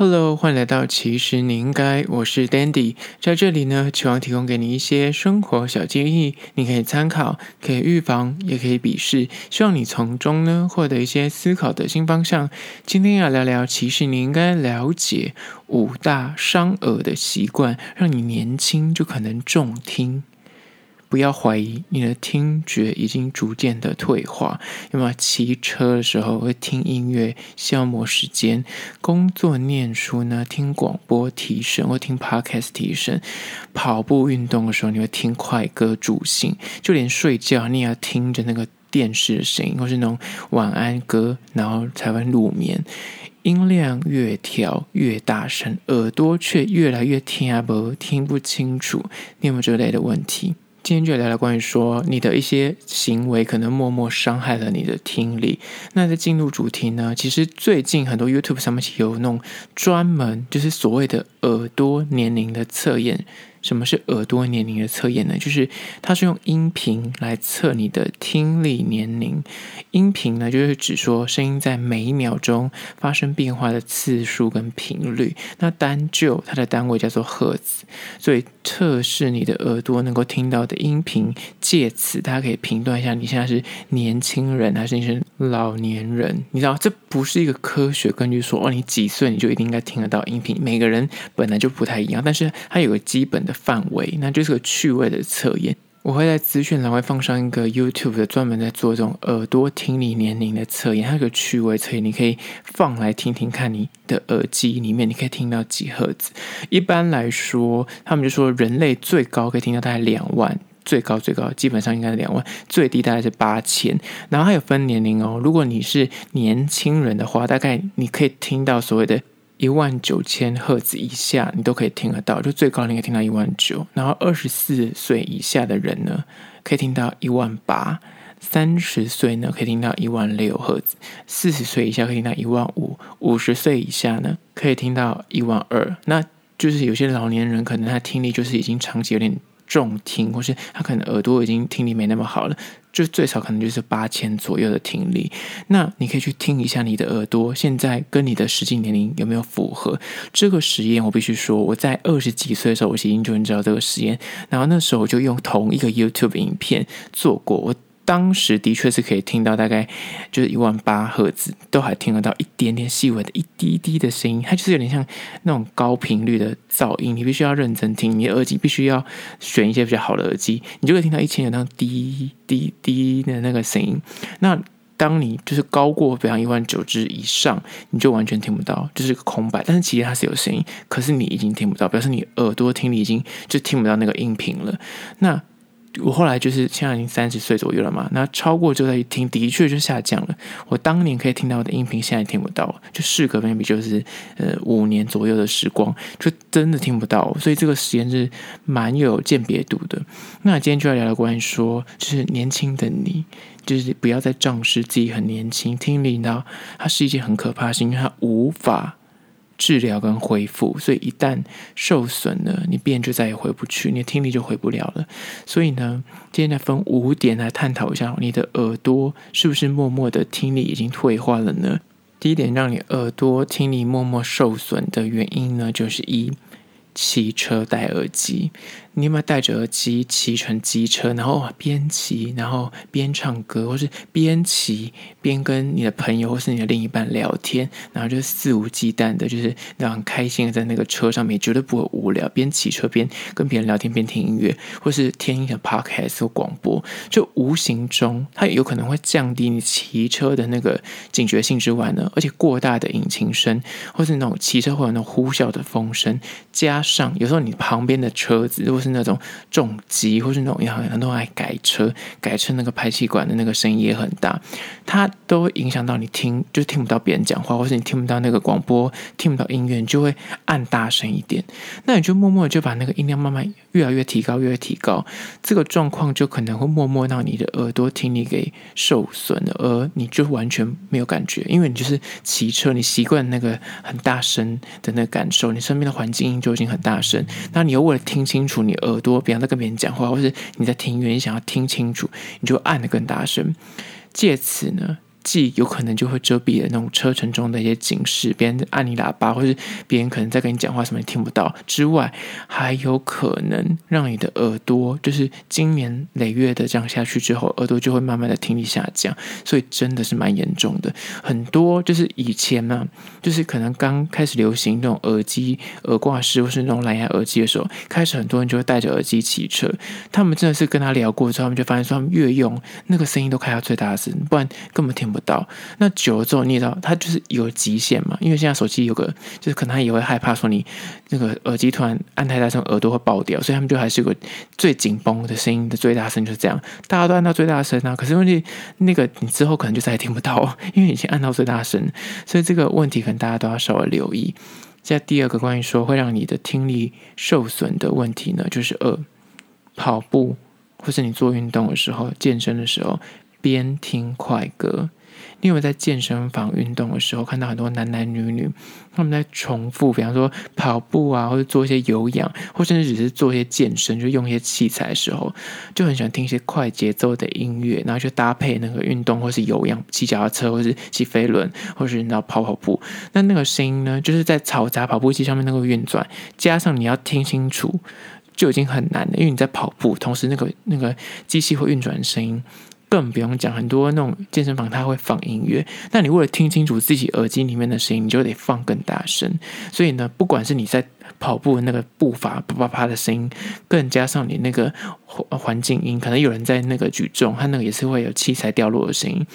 Hello，欢迎来到其实你应该，我是 Dandy，在这里呢，希望提供给你一些生活小建议，你可以参考，可以预防，也可以鄙视，希望你从中呢获得一些思考的新方向。今天要聊聊，其实你应该了解五大伤耳的习惯，让你年轻就可能重听。不要怀疑你的听觉已经逐渐的退化。有没有骑车的时候会听音乐消磨时间？工作念书呢，听广播提神，或听 podcast 提神。跑步运动的时候，你会听快歌助兴。就连睡觉，你也要听着那个电视的声音，或是那种晚安歌，然后才会入眠。音量越调越大声，耳朵却越来越听不听不清楚。你有没有这类的问题？今天就聊聊关于说你的一些行为可能默默伤害了你的听力。那在进入主题呢，其实最近很多 YouTube 上面有那种专门就是所谓的耳朵年龄的测验。什么是耳朵年龄的测验呢？就是它是用音频来测你的听力年龄。音频呢，就是指说声音在每一秒钟发生变化的次数跟频率。那单就它的单位叫做赫兹，所以测试你的耳朵能够听到的音频，借此它可以评断一下你现在是年轻人还是你是老年人。你知道，这不是一个科学根据说哦，你几岁你就一定应该听得到音频。每个人本来就不太一样，但是它有个基本的范围，那就是个趣味的测验。我会在资讯栏会放上一个 YouTube 的专门在做这种耳朵听力年龄的测验，它有个趣味测验，你可以放来听听看，你的耳机里面你可以听到几赫兹。一般来说，他们就说人类最高可以听到大概两万，最高最高基本上应该是两万，最低大概是八千。然后还有分年龄哦，如果你是年轻人的话，大概你可以听到所谓的。一万九千赫兹以下，你都可以听得到，就最高你可以听到一万九。然后二十四岁以下的人呢，可以听到一万八；三十岁呢，可以听到一万六赫兹；四十岁以下可以听到一万五；五十岁以下呢，可以听到一万二。那就是有些老年人可能他听力就是已经长期有点重听，或是他可能耳朵已经听力没那么好了。就最少可能就是八千左右的听力，那你可以去听一下你的耳朵现在跟你的实际年龄有没有符合。这个实验我必须说，我在二十几岁的时候，我已经就知道这个实验，然后那时候我就用同一个 YouTube 影片做过我。当时的确是可以听到大概就是一万八赫兹，都还听得到一点点细微的一滴滴的声音，它就是有点像那种高频率的噪音，你必须要认真听，你的耳机必须要选一些比较好的耳机，你就可以听到一千有那种滴滴滴的那个声音。那当你就是高过比方一万九之以上，你就完全听不到，就是个空白。但是其实它是有声音，可是你已经听不到，表示你耳朵听力已经就听不到那个音频了。那我后来就是现在已经三十岁左右了嘛，那超过就在一听，的确就下降了。我当年可以听到的音频，现在听不到，就事隔 maybe 就是呃五年左右的时光，就真的听不到。所以这个实验是蛮有鉴别度的。那今天就要聊聊关于说，就是年轻的你，就是不要再仗势自己很年轻，听力呢，它是一件很可怕的事情，因为它无法。治疗跟恢复，所以一旦受损了，你便就再也回不去，你的听力就回不了了。所以呢，今天来分五点来探讨一下，你的耳朵是不是默默的听力已经退化了呢？第一点，让你耳朵听力默默受损的原因呢，就是一，骑车戴耳机。你有没有戴着耳机骑乘机车，然后边骑然后边唱歌，或是边骑边跟你的朋友或是你的另一半聊天，然后就肆无忌惮的，就是那样开心的在那个车上面，绝对不会无聊。边骑车边跟别人聊天，边听音乐，或是听一个 podcast 或广播，就无形中它有可能会降低你骑车的那个警觉性之外呢，而且过大的引擎声，或是那种骑车会有那种呼啸的风声，加上有时候你旁边的车子如果是那种重机，或是那种也很多人爱改车，改车那个排气管的那个声音也很大，它都会影响到你听，就听不到别人讲话，或是你听不到那个广播，听不到音乐，你就会按大声一点。那你就默默就把那个音量慢慢越来越提高，越来越提高，这个状况就可能会默默让你的耳朵听力给受损了，而你就完全没有感觉，因为你就是骑车，你习惯那个很大声的那个感受，你身边的环境音就已经很大声，那你又为了听清楚你耳朵，比方在跟别人讲话，或是你在听音乐，想要听清楚，你就按的更大声，借此呢，既有可能就会遮蔽了那种车程中的一些警示，别人按你喇叭，或是别人可能在跟你讲话什么你听不到之外，还有可能让你的耳朵就是经年累月的这样下去之后，耳朵就会慢慢的听力下降，所以真的是蛮严重的。很多就是以前呢、就是可能刚开始流行那种耳机、耳挂式或是那种蓝牙耳机的时候，开始很多人就会戴着耳机骑车，他们真的是跟他聊过之后，他们就发现说他们越用那个声音都开到最大声，不然根本听不到。那久了之后，你也知道，它就是有极限嘛。因为现在手机有个，就是可能他也会害怕说你那个耳机突然按太大声，耳朵会爆掉，所以他们就还是有个最紧绷的声音的最大声就是这样，大家都按到最大声啊。可是问题那个你之后可能就再也听不到，因为已经按到最大声，所以这个问题可能大家都要稍微留意。现在第二个关于说会让你的听力受损的问题呢，就是二跑步或是你做运动的时候、健身的时候边听快歌。因为在健身房运动的时候，看到很多男男女女他们在重复，比方说跑步啊，或者做一些有氧，或甚至只是做一些健身，就用一些器材的时候，就很喜欢听一些快节奏的音乐，然后就搭配那个运动，或是有氧，骑脚踏车，或是骑飞轮，或是你知道跑跑步。那那个声音呢，就是在嘈杂跑步机上面那个运转，加上你要听清楚，就已经很难了，因为你在跑步，同时那个那个机器会运转的声音。更不用讲，很多那种健身房它会放音乐，那你为了听清楚自己耳机里面的声音，你就得放更大声。所以呢，不管是你在跑步的那个步伐啪啪啪的声音，更加上你那个环境音，可能有人在那个举重，它那个也是会有器材掉落的声音，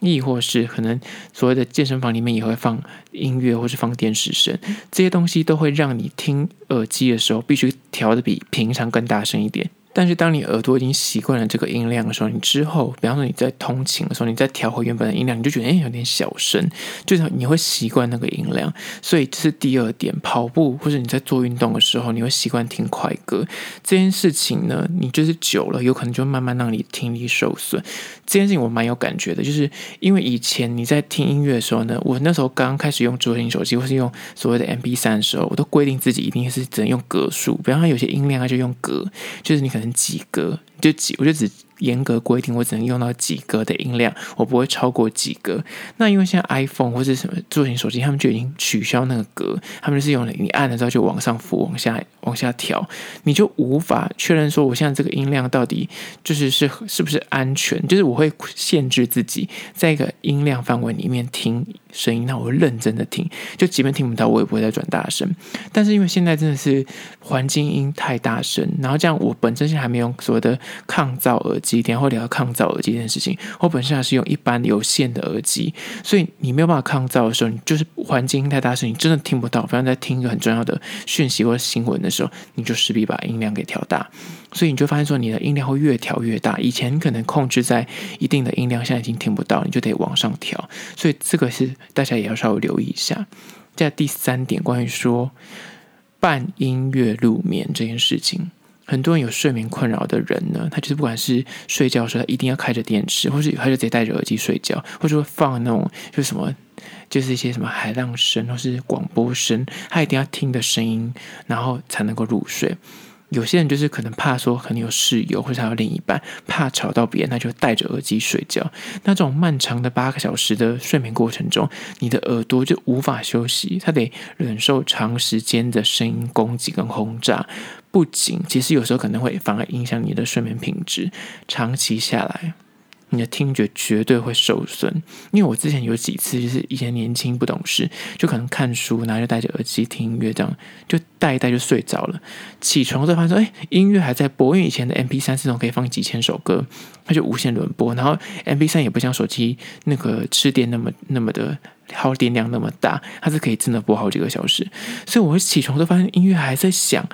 亦或是可能所谓的健身房里面也会放音乐或是放电视声，这些东西都会让你听耳机的时候必须调得比平常更大声一点。但是当你耳朵已经习惯了这个音量的时候，你之后，比方说你在通勤的时候，你再调回原本的音量，你就觉得诶有点小声，就是你会习惯那个音量。所以这是第二点，跑步或者你在做运动的时候，你会习惯听快歌这件事情呢，你就是久了，有可能就慢慢让你听力受损。这件事情我蛮有感觉的，就是因为以前你在听音乐的时候呢，我那时候刚开始用智慧型手机或是用所谓的 MP3 的时候，我都规定自己一定是只能用格数，比方说有些音量它就用格，就是你可能几格就几，我就只。严格规定，我只能用到几格的音量，我不会超过几格。那因为现在 iPhone 或者什么智型手机，他们就已经取消那个格，他们是用你按了之后就往上浮、往下、往下调，你就无法确认说我现在这个音量到底就是是是不是安全。就是我会限制自己在一个音量范围里面听声音，那我会认真的听，就即便听不到，我也不会再转大声。但是因为现在真的是环境音太大声，然后这样我本身现在还没有所谓的抗噪耳机。几天会聊到抗噪耳机这件事情。我本身还是用一般有线的耳机，所以你没有办法抗噪的时候，你就是环境音太大声，你真的听不到。反正在听一个很重要的讯息或者新闻的时候，你就势必把音量给调大，所以你就发现说你的音量会越调越大。以前可能控制在一定的音量，现在已经听不到，你就得往上调。所以这个是大家也要稍微留意一下。在第三点，关于说伴音乐入眠这件事情。很多人有睡眠困扰的人呢，他就是不管是睡觉的时候，他一定要开着电视，或是他就直接戴着耳机睡觉，或者会放那种就是什么，就是一些什么海浪声或是广播声，他一定要听的声音，然后才能够入睡。有些人就是可能怕说可能有室友或者他有另一半，怕吵到别人，他就戴着耳机睡觉。那这种漫长的八个小时的睡眠过程中，你的耳朵就无法休息，他得忍受长时间的声音攻击跟轰炸。不仅，其实有时候可能会反而影响你的睡眠品质，长期下来。你的听觉绝对会受损，因为我之前有几次就是以前年轻不懂事，就可能看书，然后就戴着耳机听音乐，这样就戴一戴就睡着了。起床之后发现说，哎，音乐还在播，因为以前的 MP3 系统可以放几千首歌，它就无限轮播。然后 MP3 也不像手机那个吃电那么那么的耗电量那么大，它是可以真的播好几个小时。所以我起床之后发现音乐还在响，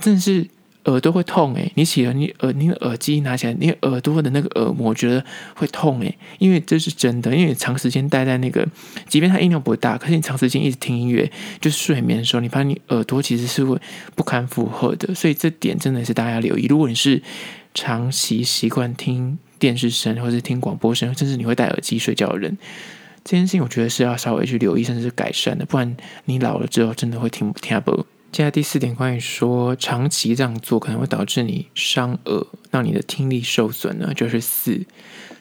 真的是。耳朵会痛诶，你起了你耳你的耳机拿起来，你耳朵的那个耳膜觉得会痛诶，因为这是真的，因为你长时间待在那个，即便它音量不大，可是你长时间一直听音乐，就是睡眠的时候，你发现你耳朵其实是会不堪负荷的，所以这点真的是大家留意。如果你是长期习惯听电视声或者听广播声，甚至你会戴耳机睡觉的人，这件事情我觉得是要稍微去留意，甚至是改善的，不然你老了之后真的会听不听不。接下来第四点，关于说长期这样做可能会导致你伤耳，让你的听力受损呢，就是四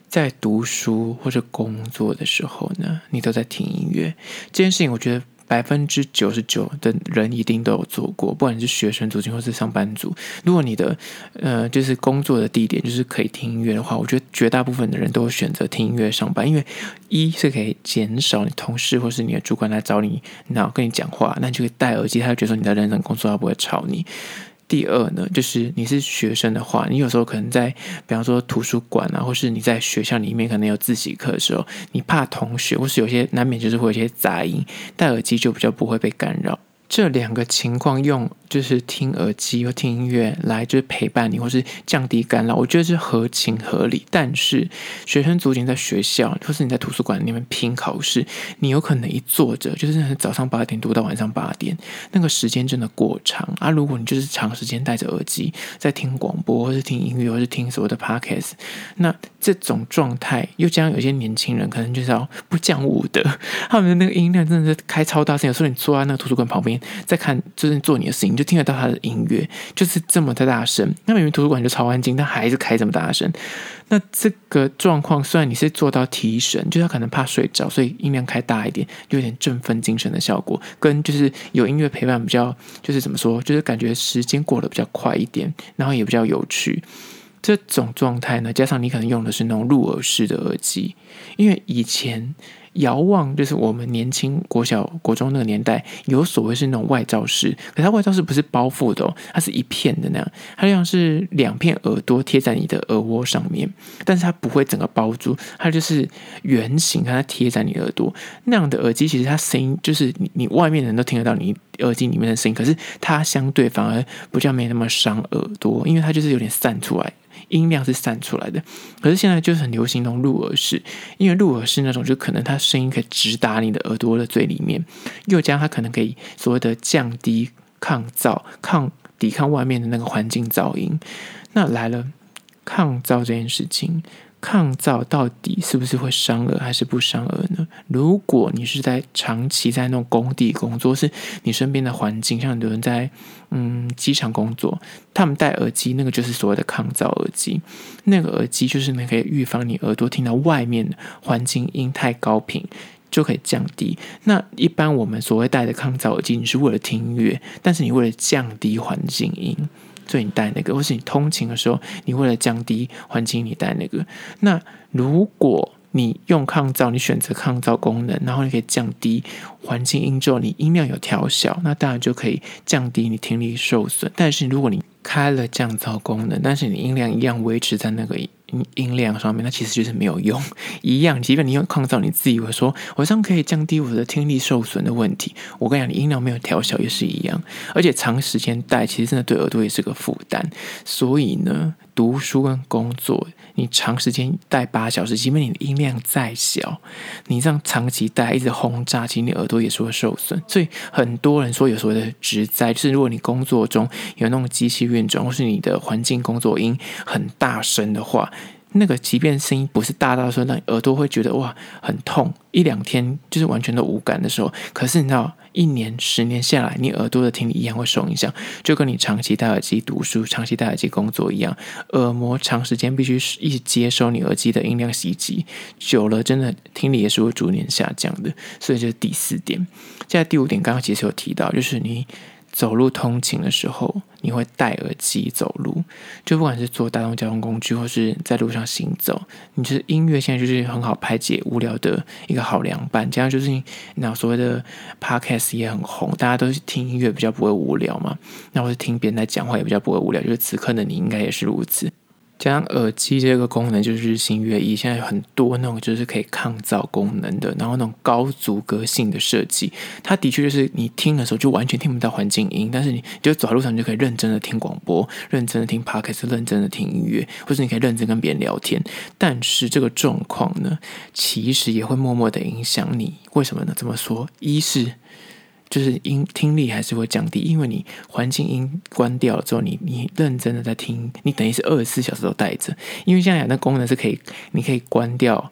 在读书或者工作的时候呢，你都在听音乐。这件事情，我觉得。百分之九十九的人一定都有做过，不管你是学生族群或是上班族。如果你的呃就是工作的地点就是可以听音乐的话，我觉得绝大部分的人都会选择听音乐上班，因为一是可以减少你同事或是你的主管来找你，然后跟你讲话，那你就可以戴耳机，他就觉得你在认真工作，他不会吵你。第二呢，就是你是学生的话，你有时候可能在，比方说图书馆啊，或是你在学校里面可能有自习课的时候，你怕同学，或是有些难免就是会有些杂音，戴耳机就比较不会被干扰。这两个情况用就是听耳机或听音乐来就是陪伴你，或是降低干扰，我觉得是合情合理。但是学生族群在学校或是你在图书馆里面拼考试，你有可能一坐着就是早上八点读到晚上八点，那个时间真的过长啊！如果你就是长时间戴着耳机在听广播，或是听音乐，或是听所谓的 podcast，那这种状态又将有些年轻人可能就是要不讲武德，他们的那个音量真的是开超大声，有时候你坐在那个图书馆旁边。在看，就是做你的事情，就听得到他的音乐，就是这么的大声。那明明图书馆就超安静，但还是开这么大声。那这个状况，虽然你是做到提神，就是他可能怕睡着，所以音量开大一点，就有点振奋精神的效果。跟就是有音乐陪伴比较，就是怎么说，就是感觉时间过得比较快一点，然后也比较有趣。这种状态呢，加上你可能用的是那种入耳式的耳机，因为以前。遥望就是我们年轻国小、国中那个年代，有所谓是那种外罩式，可它外罩式不是包覆的哦，它是一片的那样，它像是两片耳朵贴在你的耳窝上面，但是它不会整个包住，它就是圆形，它贴在你耳朵那样的耳机，其实它声音就是你你外面的人都听得到你耳机里面的声音，可是它相对反而比较没那么伤耳朵，因为它就是有点散出来。音量是散出来的，可是现在就是很流行那种入耳式，因为入耳式那种就可能它声音可以直达你的耳朵的最里面，又加它可能可以所谓的降低抗噪、抗抵抗外面的那个环境噪音。那来了抗噪这件事情。抗噪到底是不是会伤耳还是不伤耳呢？如果你是在长期在那种工地工作，是你身边的环境，像很多人在嗯机场工作，他们戴耳机，那个就是所谓的抗噪耳机。那个耳机就是你可以预防你耳朵听到外面环境音太高频，就可以降低。那一般我们所谓戴的抗噪耳机，你是为了听音乐，但是你为了降低环境音。所以你戴那个，或是你通勤的时候，你为了降低环境，你戴那个。那如果你用抗噪，你选择抗噪功能，然后你可以降低环境音之后，你音量有调小，那当然就可以降低你听力受损。但是如果你开了降噪功能，但是你音量一样维持在那个。音量上面，那其实就是没有用。一样，即便你用抗噪，你自以为说我这样可以降低我的听力受损的问题，我跟你讲，你音量没有调小也是一样。而且长时间戴，其实真的对耳朵也是个负担。所以呢，读书跟工作，你长时间戴八小时，即便你的音量再小，你这样长期戴一直轰炸，其实你耳朵也是会受损。所以很多人说有所谓的职灾，就是如果你工作中有那种机器运转，或是你的环境工作音很大声的话。那个，即便声音不是大到说让你耳朵会觉得哇很痛，一两天就是完全都无感的时候，可是你知道，一年、十年下来，你耳朵的听力一样会受影响，就跟你长期戴耳机读书、长期戴耳机工作一样，耳膜长时间必须一直接收你耳机的音量袭击，久了真的听力也是会逐年下降的。所以这是第四点。现在第五点，刚刚其实有提到，就是你。走路通勤的时候，你会戴耳机走路，就不管是坐大众交通工具，或是在路上行走，你就是音乐现在就是很好排解无聊的一个好凉拌。加上就是你那所谓的 podcast 也很红，大家都是听音乐比较不会无聊嘛，那或是听别人在讲话也比较不会无聊。就是此刻的你应该也是如此。加上耳机这个功能就是日新月异，现在有很多那种就是可以抗噪功能的，然后那种高阻隔性的设计，它的确就是你听的时候就完全听不到环境音，但是你就走在路上你就可以认真的听广播，认真的听 podcast，认真的听音乐，或者你可以认真跟别人聊天。但是这个状况呢，其实也会默默的影响你。为什么呢？这么说，一是。就是音听力还是会降低，因为你环境音关掉了之后，你你认真的在听，你等于是二十四小时都带着。因为现在有那功能是可以，你可以关掉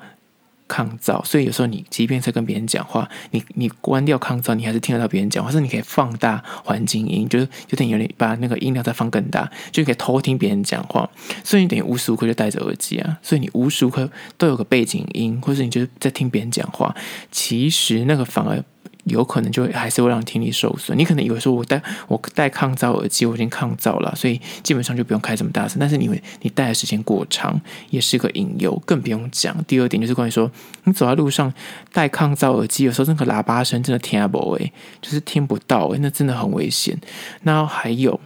抗噪，所以有时候你即便是跟别人讲话，你你关掉抗噪，你还是听得到别人讲话。甚至你可以放大环境音，就是就等于有点把那个音量再放更大，就可以偷听别人讲话。所以你等于无时无刻就戴着耳机啊，所以你无时无刻都有个背景音，或者你就是在听别人讲话。其实那个反而。有可能就还是会让听力受损。你可能以为说我戴我戴抗噪耳机，我已经抗噪了，所以基本上就不用开这么大声。但是你你戴的时间过长，也是个隐忧，更不用讲。第二点就是关于说，你走在路上戴抗噪耳机，有时候那个喇叭声真的听不到，诶，就是听不到，那真的很危险。那还有。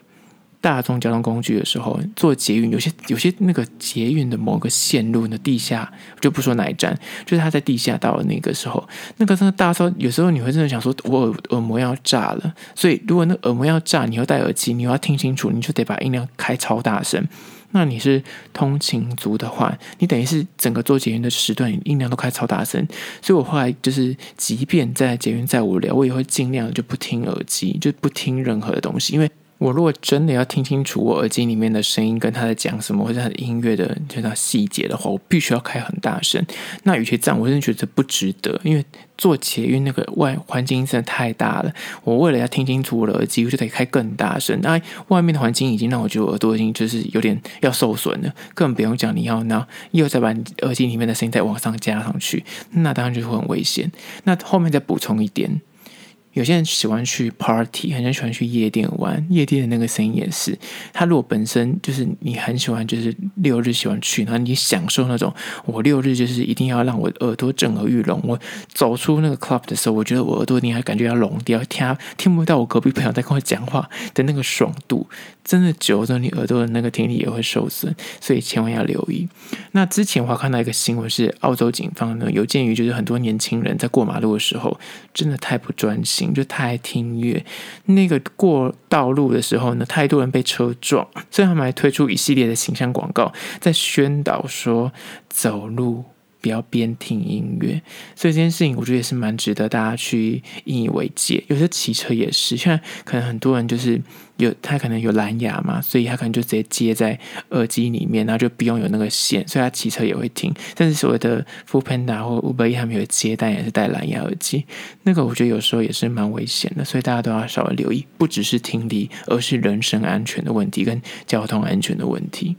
大众交通工具的时候，坐捷运，有些有些那个捷运的某个线路的地下，就不说哪一站，就是他在地下到了那个时候，那个真的大噪，有时候你会真的想说，我耳耳膜要炸了。所以如果那耳膜要炸，你要戴耳机，你要听清楚，你就得把音量开超大声。那你是通勤族的话，你等于是整个坐捷运的时段音量都开超大声。所以我后来就是，即便在捷运再无聊，我也会尽量就不听耳机，就不听任何的东西，因为。我如果真的要听清楚我耳机里面的声音，跟他在讲什么，或者他的音乐的这套细节的话，我必须要开很大声。那与其这样，我真的觉得不值得，因为坐捷运那个外环境真的太大了。我为了要听清楚我的耳机，我就得开更大声。那外面的环境已经让我觉得耳朵已经就是有点要受损了，更不用讲你要那又再把你耳机里面的声音再往上加上去，那当然就会很危险。那后面再补充一点。有些人喜欢去 party，很喜欢去夜店玩，夜店的那个声音也是。他如果本身就是你很喜欢，就是六日喜欢去，然后你享受那种，我六日就是一定要让我耳朵震耳欲聋。我走出那个 club 的时候，我觉得我耳朵一定还感觉要聋掉，听听不到我隔壁朋友在跟我讲话的那个爽度。真的久了，你耳朵的那个听力也会受损，所以千万要留意。那之前我还看到一个新闻，是澳洲警方呢有鉴于就是很多年轻人在过马路的时候，真的太不专心，就太爱听音乐。那个过道路的时候呢，太多人被车撞，所以他们还推出一系列的形象广告，在宣导说走路。不要边听音乐，所以这件事情我觉得也是蛮值得大家去引以为戒。有些骑车也是，现在可能很多人就是有他可能有蓝牙嘛，所以他可能就直接接在耳机里面，然后就不用有那个线，所以他骑车也会听。但是所谓的 f o o Panda 或 Uber E 他们有接但也是戴蓝牙耳机，那个我觉得有时候也是蛮危险的，所以大家都要稍微留意，不只是听力，而是人身安全的问题跟交通安全的问题。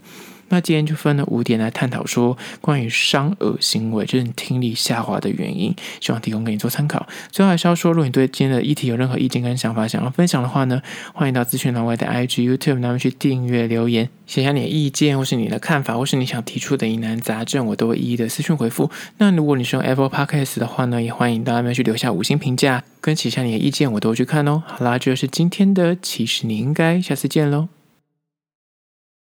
那今天就分了五点来探讨，说关于伤耳行为，就是你听力下滑的原因，希望提供给你做参考。最后还是要说，如果你对今天的议题有任何意见跟想法，想要分享的话呢，欢迎到资讯栏外的 IG、YouTube 那边去订阅留言，写下你的意见或是你的看法，或是你想提出的疑难杂症，我都会一一的私讯回复。那如果你是用 Apple Podcast 的话呢，也欢迎到那边去留下五星评价，跟写下你的意见，我都会去看哦。好啦，这就是今天的，其实你应该下次见喽。